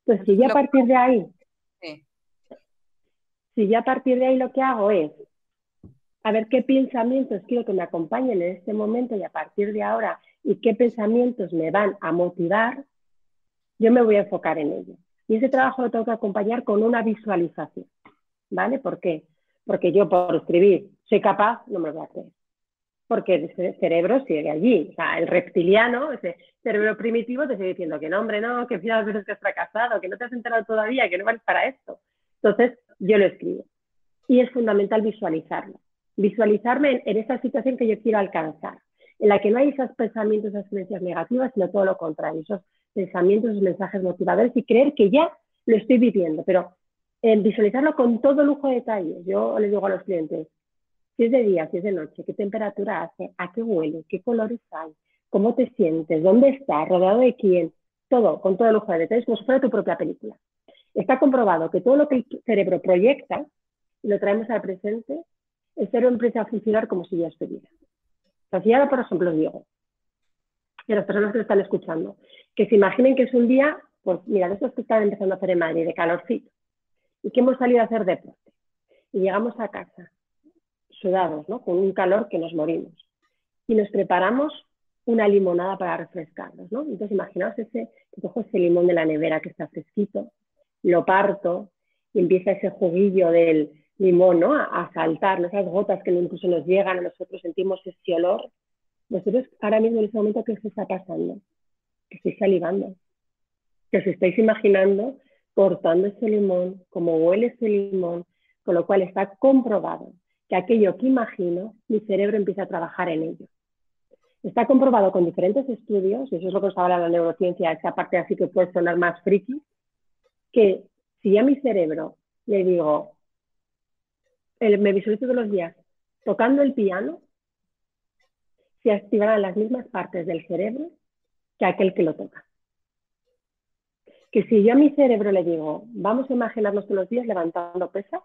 Entonces, si ya a partir de ahí, si ya a partir de ahí lo que hago es a ver qué pensamientos quiero que me acompañen en este momento y a partir de ahora y qué pensamientos me van a motivar, yo me voy a enfocar en ello. Y ese trabajo lo tengo que acompañar con una visualización. ¿Vale? ¿Por qué? Porque yo por escribir soy capaz, no me lo voy a hacer porque el cerebro sigue allí. O sea, el reptiliano, ese cerebro primitivo, te sigue diciendo que no, hombre, no, que las veces que has fracasado, que no te has enterado todavía, que no vales para esto. Entonces, yo lo escribo. Y es fundamental visualizarlo. Visualizarme en, esa situación que yo quiero alcanzar, en la que no hay esos pensamientos, esas creencias negativas, sino todo lo contrario, esos pensamientos, esos mensajes motivadores y creer que ya lo estoy viviendo. Pero en visualizarlo con todo lujo de detalles. Yo les digo a los clientes, si es de día, si es de noche, qué temperatura hace, a qué huele, qué colores hay, cómo te sientes, dónde estás, rodeado de quién, todo, con todo el lujo de detalles, como si fuera tu propia película. Está comprobado que todo lo que el cerebro proyecta y lo traemos al presente, el cerebro empieza a funcionar como si ya estuviera. O si ahora, por ejemplo, digo, y a las personas que lo están escuchando, que se imaginen que es un día, pues mira, de estos que están empezando a hacer en Madrid, de calorcito, y que hemos salido a hacer deporte, y llegamos a casa, sudados, ¿no? con un calor que nos morimos. Y nos preparamos una limonada para refrescarnos. ¿no? Entonces, imaginaos ese, que cojo ese limón de la nevera que está fresquito, lo parto y empieza ese juguillo del limón ¿no? a, saltar, esas gotas que incluso nos llegan, a nosotros sentimos ese olor. Vosotros ahora mismo en ese momento, ¿qué os está pasando? Que estáis salivando, que os estáis imaginando cortando ese limón, como huele ese limón, con lo cual está comprobado que aquello que imagino, mi cerebro empieza a trabajar en ello. Está comprobado con diferentes estudios, y eso es lo que os habla la neurociencia, esa parte así que puede sonar más friki, que si a mi cerebro le digo, me visualizo todos los días tocando el piano, se activarán las mismas partes del cerebro que aquel que lo toca. Que si yo a mi cerebro le digo, vamos a imaginarnos todos los días levantando pesas,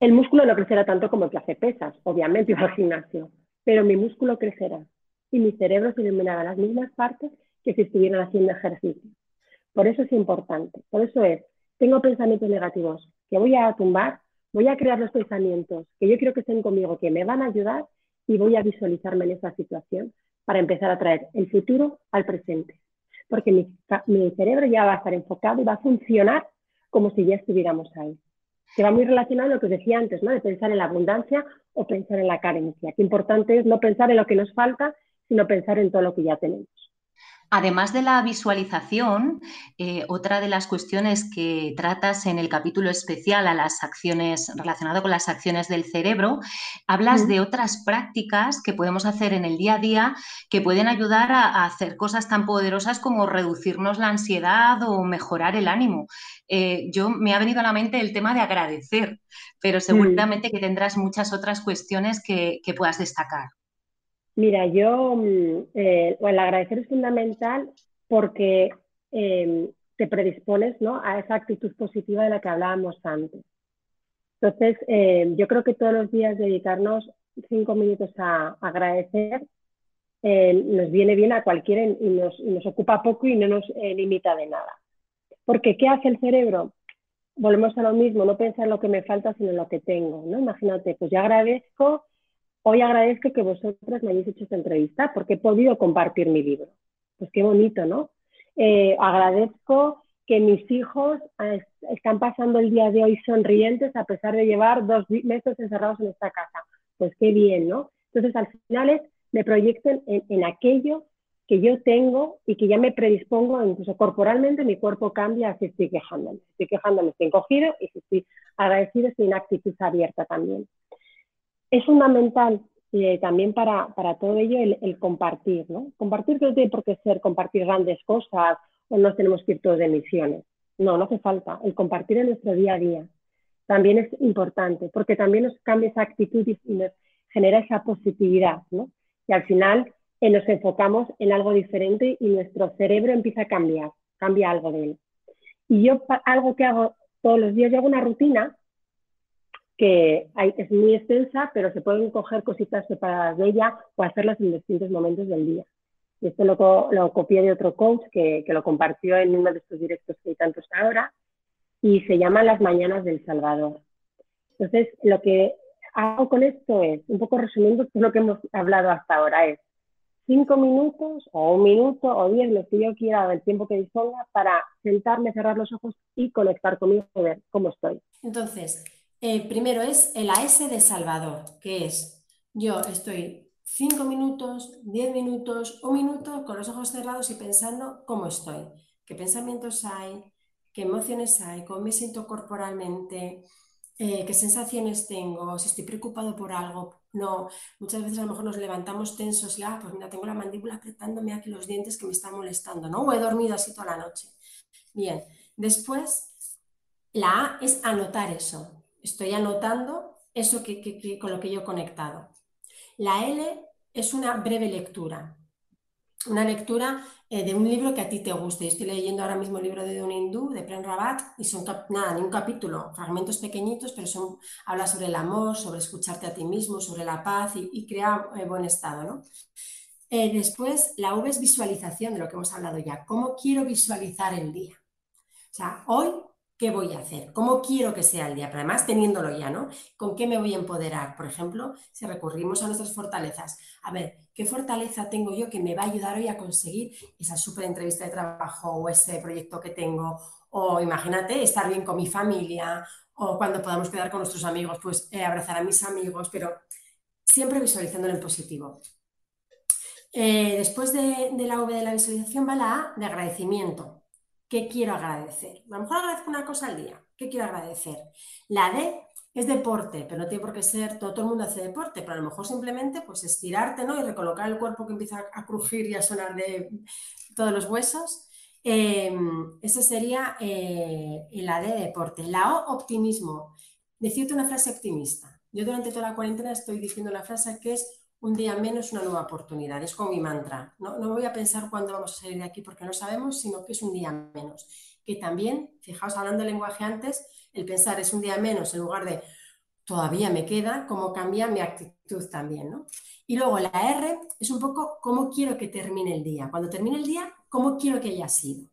el músculo no crecerá tanto como el que hace pesas, obviamente, iba al gimnasio, pero mi músculo crecerá y mi cerebro se iluminará las mismas partes que si estuvieran haciendo ejercicio. Por eso es importante. Por eso es, tengo pensamientos negativos que voy a tumbar, voy a crear los pensamientos que yo quiero que estén conmigo, que me van a ayudar y voy a visualizarme en esa situación para empezar a traer el futuro al presente. Porque mi, mi cerebro ya va a estar enfocado y va a funcionar como si ya estuviéramos ahí. Que va muy relacionado a lo que os decía antes, ¿no? De pensar en la abundancia o pensar en la carencia. Qué importante es no pensar en lo que nos falta, sino pensar en todo lo que ya tenemos. Además de la visualización, eh, otra de las cuestiones que tratas en el capítulo especial a las acciones relacionado con las acciones del cerebro, hablas de otras prácticas que podemos hacer en el día a día que pueden ayudar a, hacer cosas tan poderosas como reducirnos la ansiedad o mejorar el ánimo. Eh, yo me ha venido a la mente el tema de agradecer, pero seguramente que tendrás muchas otras cuestiones que puedas destacar. Mira, yo, mm, eh, el agradecer es fundamental porque em, te predispones ¿no? a esa actitud positiva de la que hablábamos antes. Entonces, em, yo creo que todos los días dedicarnos cinco minutos a, agradecer em, nos viene bien a cualquiera y nos, ocupa poco y no nos eh, limita de nada. Porque, ¿qué hace el cerebro? Volvemos a lo mismo, no pensar en lo que me falta, sino en lo que tengo. ¿no? Imagínate, pues yo agradezco Hoy agradezco que vosotras me hayáis hecho esta entrevista porque he podido compartir mi libro. Pues qué bonito, ¿no? Eh, agradezco que mis hijos eh, están pasando el día de hoy sonrientes a pesar de llevar dos meses encerrados en esta casa. Pues qué bien, ¿no? Entonces, al final me proyecto en, aquello que yo tengo y que ya me predispongo, incluso corporalmente mi cuerpo cambia si estoy quejándome. Estoy quejándome, estoy encogido y estoy agradecido, estoy en actitud abierta también es fundamental eh, también para, todo ello el, compartir, ¿no? Compartir no tiene por qué ser compartir grandes cosas o no tenemos que de misiones. No, no hace falta. El compartir en nuestro día a día también es importante porque también nos cambia esa actitud y nos genera esa positividad, ¿no? Y al final eh, nos enfocamos en algo diferente y nuestro cerebro empieza a cambiar, cambia algo de él. Y yo algo que hago todos los días, yo hago una rutina que es muy extensa, pero se pueden coger cositas separadas de ella o hacerlas en distintos momentos del día. Y esto lo, lo copié de otro coach que, que, lo compartió en uno de estos directos que hay tantos ahora y se llama Las Mañanas del Salvador. Entonces, lo que hago con esto es, un poco resumiendo lo que hemos hablado hasta ahora, es cinco minutos o un minuto o diez, lo que yo quiera, del tiempo que disponga, para sentarme, cerrar los ojos y conectar conmigo y ver cómo estoy. Entonces, eh, primero es el AS de Salvador, que es yo estoy 5 minutos, 10 minutos, un minuto con los ojos cerrados y pensando cómo estoy, qué pensamientos hay, qué emociones hay, cómo me siento corporalmente, eh, qué sensaciones tengo, si estoy preocupado por algo. No, muchas veces a lo mejor nos levantamos tensos y, ah, pues mira, tengo la mandíbula apretándome aquí los dientes que me están molestando, ¿no? O he dormido así toda la noche. Bien, después la A es anotar eso estoy anotando eso que, con lo que yo he conectado. La L es una breve lectura, una lectura eh, de un libro que a ti te guste. estoy leyendo ahora mismo el libro de Don Hindú, de Prem Rabat, y son nada, ni un capítulo, fragmentos pequeñitos, pero son, habla sobre el amor, sobre escucharte a ti mismo, sobre la paz y, crear eh, buen estado. ¿no? Eh, después, la V es visualización de lo que hemos hablado ya. ¿Cómo quiero visualizar el día? O sea, hoy ¿Qué voy a hacer? ¿Cómo quiero que sea el día? Pero además teniéndolo ya, ¿no? ¿Con qué me voy a empoderar? Por ejemplo, si recurrimos a nuestras fortalezas. A ver, ¿qué fortaleza tengo yo que me va a ayudar hoy a conseguir esa súper entrevista de trabajo o ese proyecto que tengo? O imagínate estar bien con mi familia o cuando podamos quedar con nuestros amigos, pues eh, abrazar a mis amigos, pero siempre visualizándolo en positivo. Eh, después de, de la V de la visualización va la A de agradecimiento. ¿Qué quiero agradecer? A lo mejor agradezco una cosa al día. ¿Qué quiero agradecer? La D es deporte, pero no tiene por qué ser, todo, el mundo hace deporte, pero a lo mejor simplemente pues estirarte ¿no? y recolocar el cuerpo que empieza a crujir y a sonar de todos los huesos. Eh, esa sería la D, deporte. La O, optimismo. Decirte una frase optimista. Yo durante toda la cuarentena estoy diciendo la frase que es un día menos, una nueva oportunidad. Es como mi mantra. No, voy a pensar cuándo vamos a salir de aquí porque no sabemos, sino que es un día menos. Que también, fijaos, hablando de lenguaje antes, el pensar es un día menos en lugar de todavía me queda, cómo cambia mi actitud también, ¿no? Y luego la R es un poco cómo quiero que termine el día. Cuando termine el día, cómo quiero que haya sido.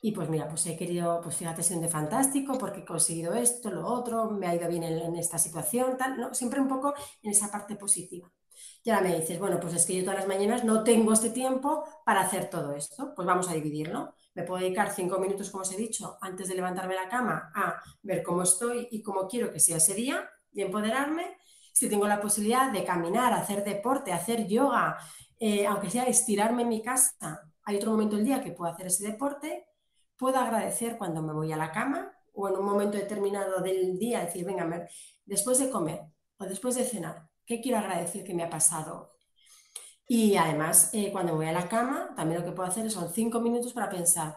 Y pues mira, pues he querido, pues fíjate, siendo fantástico porque he conseguido esto, lo otro, me ha ido bien en, esta situación, tal. Siempre un poco en esa parte positiva. Y ahora me dices, bueno, pues es que yo todas las mañanas no tengo este tiempo para hacer todo esto, pues vamos a dividirlo. Me puedo dedicar cinco minutos, como os he dicho, antes de levantarme la cama a ver cómo estoy y cómo quiero que sea ese día y empoderarme. Si tengo la posibilidad de caminar, hacer deporte, hacer yoga, eh, aunque sea estirarme en mi casa, hay otro momento del día que puedo hacer ese deporte, puedo agradecer cuando me voy a la cama o en un momento determinado del día, decir, venga, después de comer o después de cenar, ¿qué quiero agradecer que me ha pasado Y además, eh, cuando voy a la cama, también lo que puedo hacer son cinco minutos para pensar,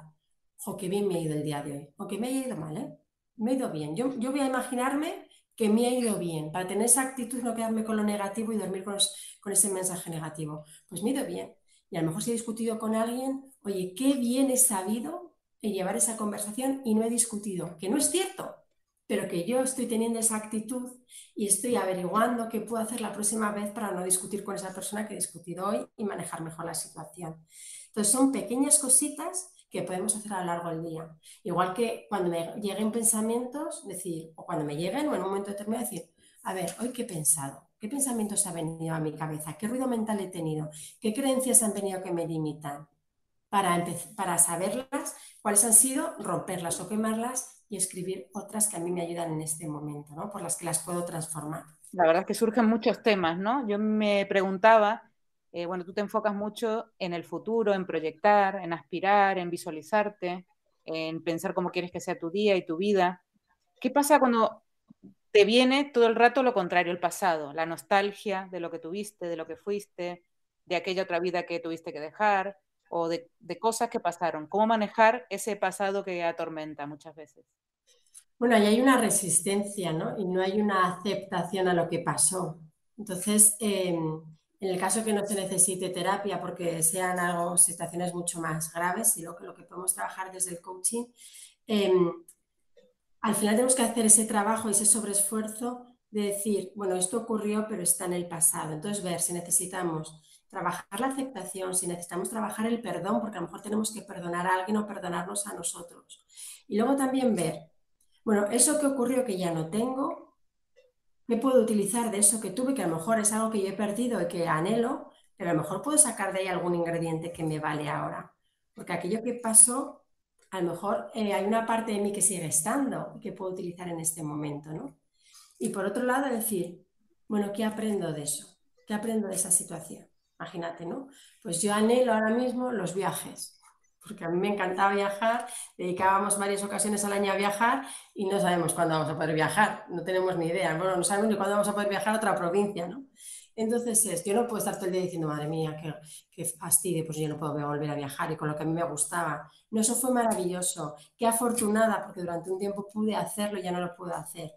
jo, qué bien me ha ido el día de hoy, o que me haya ido mal, ¿eh? Me ha ido bien. Yo, yo voy a imaginarme que me ha ido bien, para tener esa actitud, no quedarme con lo negativo y dormir con, con ese mensaje negativo. Pues me ha ido bien. Y a lo mejor si he discutido con alguien, oye, qué bien he sabido llevar esa conversación y no he discutido, que no es cierto, pero que yo estoy teniendo esa actitud y estoy averiguando qué puedo hacer la próxima vez para no discutir con esa persona que he discutido hoy y manejar mejor la situación. Entonces son pequeñas cositas que podemos hacer a lo largo del día. Igual que cuando me lleguen pensamientos, decir, o cuando me lleguen o en un momento determinado decir, a ver, hoy qué he pensado, qué pensamientos han venido a mi cabeza, qué ruido mental he tenido, qué creencias han venido que me limitan, para, para saberlas cuáles han sido, romperlas o quemarlas y escribir otras que a mí me ayudan en este momento, ¿no? por las que las puedo transformar. La verdad es que surgen muchos temas, ¿no? Yo me preguntaba, eh, bueno, tú te enfocas mucho en el futuro, en proyectar, en aspirar, en visualizarte, en pensar cómo quieres que sea tu día y tu vida. ¿Qué pasa cuando te viene todo el rato lo contrario, el pasado, la nostalgia de lo que tuviste, de lo que fuiste, de aquella otra vida que tuviste que dejar, o de, cosas que pasaron. ¿Cómo manejar ese pasado que atormenta muchas veces? Bueno, ahí hay una resistencia, ¿no? Y no hay una aceptación a lo que pasó. Entonces, em, en el caso que no se necesite terapia, porque sean algo, situaciones mucho más graves, y lo que, lo que podemos trabajar desde el coaching, em, al final tenemos que hacer ese trabajo, ese sobreesfuerzo de decir, bueno, esto ocurrió, pero está en el pasado. Entonces, ver si necesitamos trabajar la aceptación, si necesitamos trabajar el perdón, porque a lo mejor tenemos que perdonar a alguien o perdonarnos a nosotros. Y luego también ver, bueno, eso que ocurrió que ya no tengo, ¿qué puedo utilizar de eso que tuve? Que a lo mejor es algo que yo he perdido y que anhelo, pero a lo mejor puedo sacar de ahí algún ingrediente que me vale ahora. Porque aquello que pasó, a lo mejor eh, hay una parte de mí que sigue estando y que puedo utilizar en este momento, ¿no? Y por otro lado, decir, bueno, ¿qué aprendo de eso? ¿Qué aprendo de esa situación? Imagínate, ¿no? Pues yo anhelo ahora mismo los viajes, porque a mí me encantaba viajar, dedicábamos varias ocasiones al año a viajar y no sabemos cuándo vamos a poder viajar, no tenemos ni idea, bueno, no sabemos ni cuándo vamos a poder viajar a otra provincia, ¿no? Entonces es, yo no puedo estar todo el día diciendo, madre mía, qué, fastidio, pues yo no puedo volver a viajar y con lo que a mí me gustaba. No, eso fue maravilloso, qué afortunada, porque durante un tiempo pude hacerlo y ya no lo puedo hacer.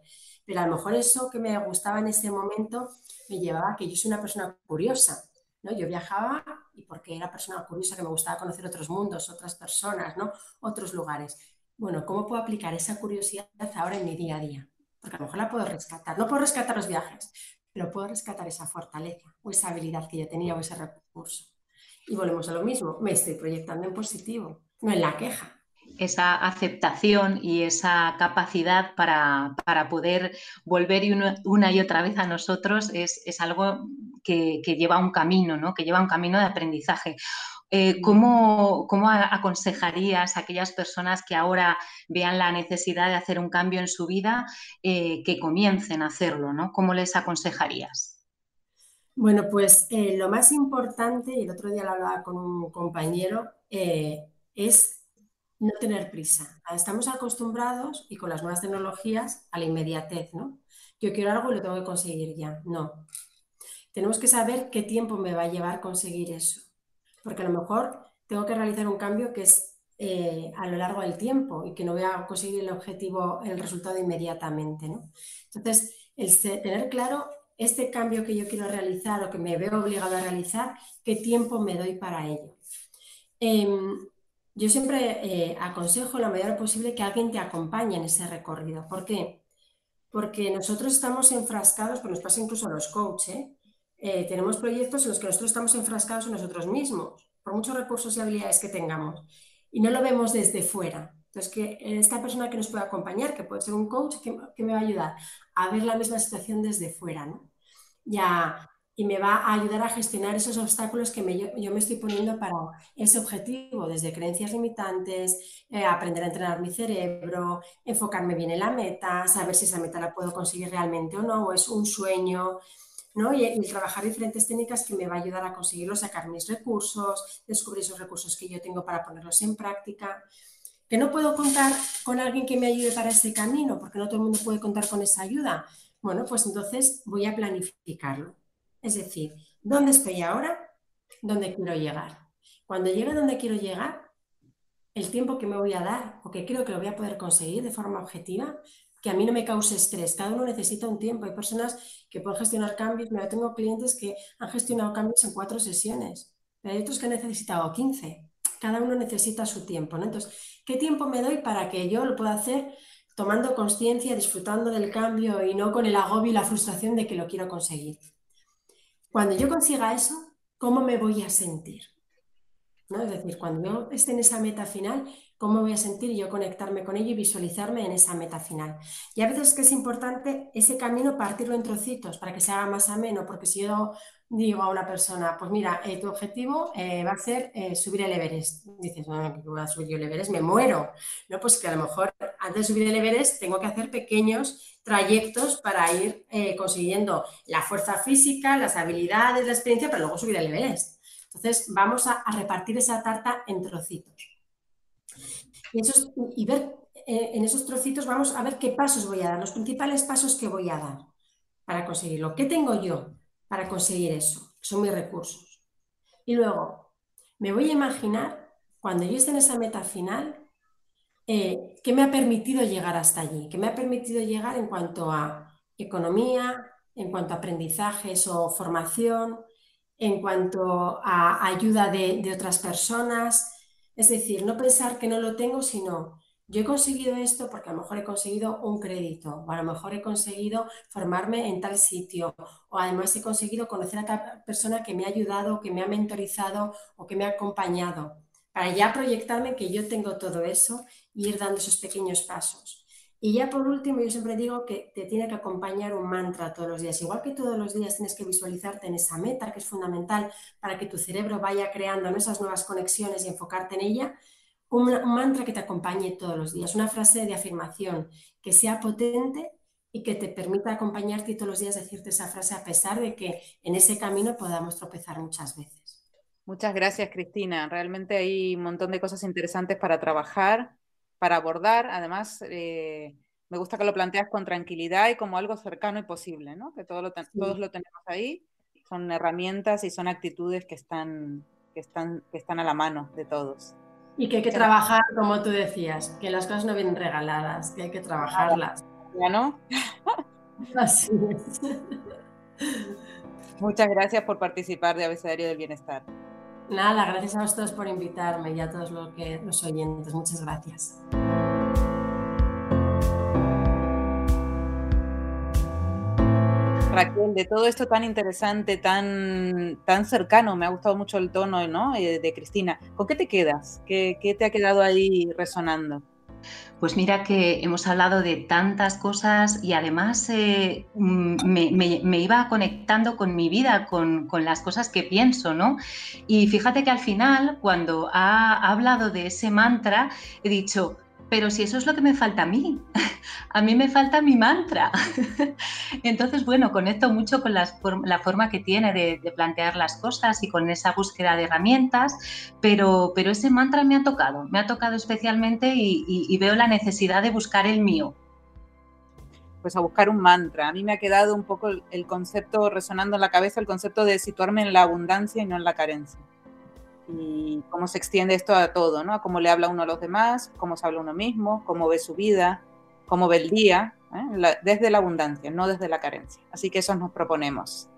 Pero a lo mejor eso que me gustaba en ese momento me llevaba a que yo soy una persona curiosa yo viajaba y porque era persona curiosa que me gustaba conocer otros mundos, otras personas, ¿no? Otros lugares. Bueno, ¿cómo puedo aplicar esa curiosidad ahora en mi día a día? Porque a lo mejor la puedo rescatar. No puedo rescatar los viajes, pero puedo rescatar esa fortaleza o esa habilidad que yo tenía o ese recurso. Y volvemos a lo mismo, me estoy proyectando en positivo, no en la queja esa aceptación y esa capacidad para, poder volver una, y otra vez a nosotros es, algo que, lleva un camino, ¿no? que lleva un camino de aprendizaje. Eh, ¿cómo, aconsejarías a aquellas personas que ahora vean la necesidad de hacer un cambio en su vida eh, que comiencen a hacerlo? ¿no? ¿Cómo les aconsejarías? Bueno, pues eh, lo más importante, y el otro día lo hablaba con un compañero, es no tener prisa. Estamos acostumbrados y con las nuevas tecnologías a la inmediatez, ¿no? Yo quiero algo y lo tengo que conseguir ya. No. Tenemos que saber qué tiempo me va a llevar conseguir eso. Porque a lo mejor tengo que realizar un cambio que es eh, a lo largo del tiempo y que no voy a conseguir el objetivo, el resultado inmediatamente, ¿no? Entonces, el tener claro este cambio que yo quiero realizar o que me veo obligado a realizar, qué tiempo me doy para ello. Em, yo siempre eh, aconsejo la medida posible que alguien te acompañe en ese recorrido. ¿Por qué? Porque nosotros estamos enfrascados, pues nos pasa incluso a los coaches, ¿eh? Eh, tenemos proyectos en los que nosotros estamos enfrascados en nosotros mismos, por muchos recursos y habilidades que tengamos. y no lo vemos desde fuera. Entonces, que esta persona que nos puede acompañar, que puede ser un coach, que, me va a ayudar a ver la misma situación desde fuera, ¿no? Ya, y me va a ayudar a gestionar esos obstáculos que yo, me estoy poniendo para ese objetivo, desde creencias limitantes, eh, aprender a entrenar mi cerebro, enfocarme bien en la meta, saber si esa meta la puedo conseguir realmente o no, o es un sueño, ¿no? Y, y, trabajar diferentes técnicas que me va a ayudar a conseguirlo, sacar mis recursos, descubrir esos recursos que yo tengo para ponerlos en práctica. Que no puedo contar con alguien que me ayude para ese camino, porque no todo el mundo puede contar con esa ayuda. Bueno, pues entonces voy a planificarlo es decir, ¿dónde estoy ahora? ¿Dónde quiero llegar? Cuando llegue a donde quiero llegar, el tiempo que me voy a dar o que creo que lo voy a poder conseguir de forma objetiva, que a mí no me cause estrés. Cada uno necesita un tiempo. Hay personas que pueden gestionar cambios. Mira, tengo clientes que han gestionado cambios en cuatro sesiones, pero hay otros que han necesitado 15. Cada uno necesita su tiempo. Entonces, ¿qué tiempo me doy para que yo lo pueda hacer tomando conciencia, disfrutando del cambio y no con el agobio y la frustración de que lo quiero conseguir? Cuando yo consiga eso, ¿cómo me voy a sentir? ¿No? Es decir, cuando yo esté en esa meta final, ¿cómo voy a sentir yo conectarme con ello y visualizarme en esa meta final? Y a veces es que es importante ese camino partirlo en trocitos para que se haga más ameno, porque si yo digo a una persona, pues mira, eh, tu objetivo eh, va a ser eh, subir el Everest. Dices, no, que voy a subir yo el Everest, me muero. No, pues que a lo mejor antes de subir el Everest tengo que hacer pequeños trayectos para ir consiguiendo la fuerza física, las habilidades, la experiencia, pero luego subir el Everest. Entonces, vamos a, repartir esa tarta en trocitos. Y, ver eh, en esos trocitos, vamos a ver qué pasos voy a dar, los principales pasos que voy a dar para conseguirlo. ¿Qué tengo yo para conseguir eso? Son mis recursos. Y luego, me voy a imaginar, cuando yo esté en esa meta final, eh, ¿qué me ha permitido llegar hasta allí? ¿Qué me ha permitido llegar en cuanto a economía, en cuanto a aprendizajes o formación, en cuanto a ayuda de, otras personas? Es decir, no pensar que no lo tengo, sino yo he conseguido esto porque a lo mejor he conseguido un crédito o a lo mejor he conseguido formarme en tal sitio o además he conseguido conocer a tal persona que me ha ayudado, que me ha mentorizado o que me ha acompañado para ya proyectarme que yo tengo todo eso y ir dando esos pequeños pasos. Y ya por último, yo siempre digo que te tiene que acompañar un mantra todos los días. Igual que todos los días tienes que visualizarte en esa meta, que es fundamental para que tu cerebro vaya creando esas nuevas conexiones y enfocarte en ella, un, mantra que te acompañe todos los días, una frase de afirmación que sea potente y que te permita acompañarte todos los días decirte esa frase a pesar de que en ese camino podamos tropezar muchas veces. Muchas gracias, Cristina. Realmente hay un montón de cosas interesantes para trabajar, para abordar. Además, eh, me gusta que lo planteas con tranquilidad y como algo cercano y posible, ¿no? Que todo lo todos lo tenemos ahí. Son herramientas y son actitudes que están, que están, que están a la mano de todos. Y que hay que trabajar, como tú decías, que las cosas no vienen regaladas, que hay que trabajarlas. ¿Ya no? Así es. Muchas gracias por participar de Abecedario del Bienestar. Nada, gracias a vosotros por invitarme y a todos los, que, los oyentes. Muchas gracias. Raquel, de todo esto tan interesante, tan, tan cercano, me ha gustado mucho el tono ¿no? Eh, de Cristina. ¿Con qué te quedas? ¿Qué, ¿Qué, te ha quedado ahí resonando? Pues mira que hemos hablado de tantas cosas y además eh, mm, me, iba conectando con mi vida, con, con, las cosas que pienso, ¿no? Y fíjate que al final, cuando ha hablado de ese mantra, he dicho, pero si eso es lo que me falta a mí, a mí me falta mi mantra. Entonces, bueno, conecto mucho con la forma que tiene de, plantear las cosas y con esa búsqueda de herramientas, pero, pero ese mantra me ha tocado, me ha tocado especialmente y, veo la necesidad de buscar el mío. Pues a buscar un mantra. A mí me ha quedado un poco el concepto resonando en la cabeza, el concepto de situarme en la abundancia y no en la carencia y cómo se extiende esto a todo, ¿no? A cómo le habla uno a los demás, cómo se habla uno mismo, cómo ve su vida, cómo ve el día, ¿eh? desde la abundancia, no desde la carencia. Así que eso nos proponemos.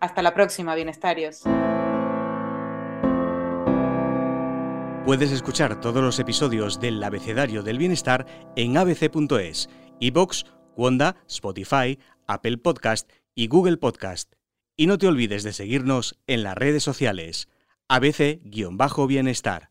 Hasta la próxima, bienestarios. Puedes escuchar todos los episodios del Abecedario del Bienestar en abc.es, iBox, Wanda, Spotify, Apple Podcast y Google Podcast. Y no te olvides de seguirnos en las redes sociales ABC-Bienestar.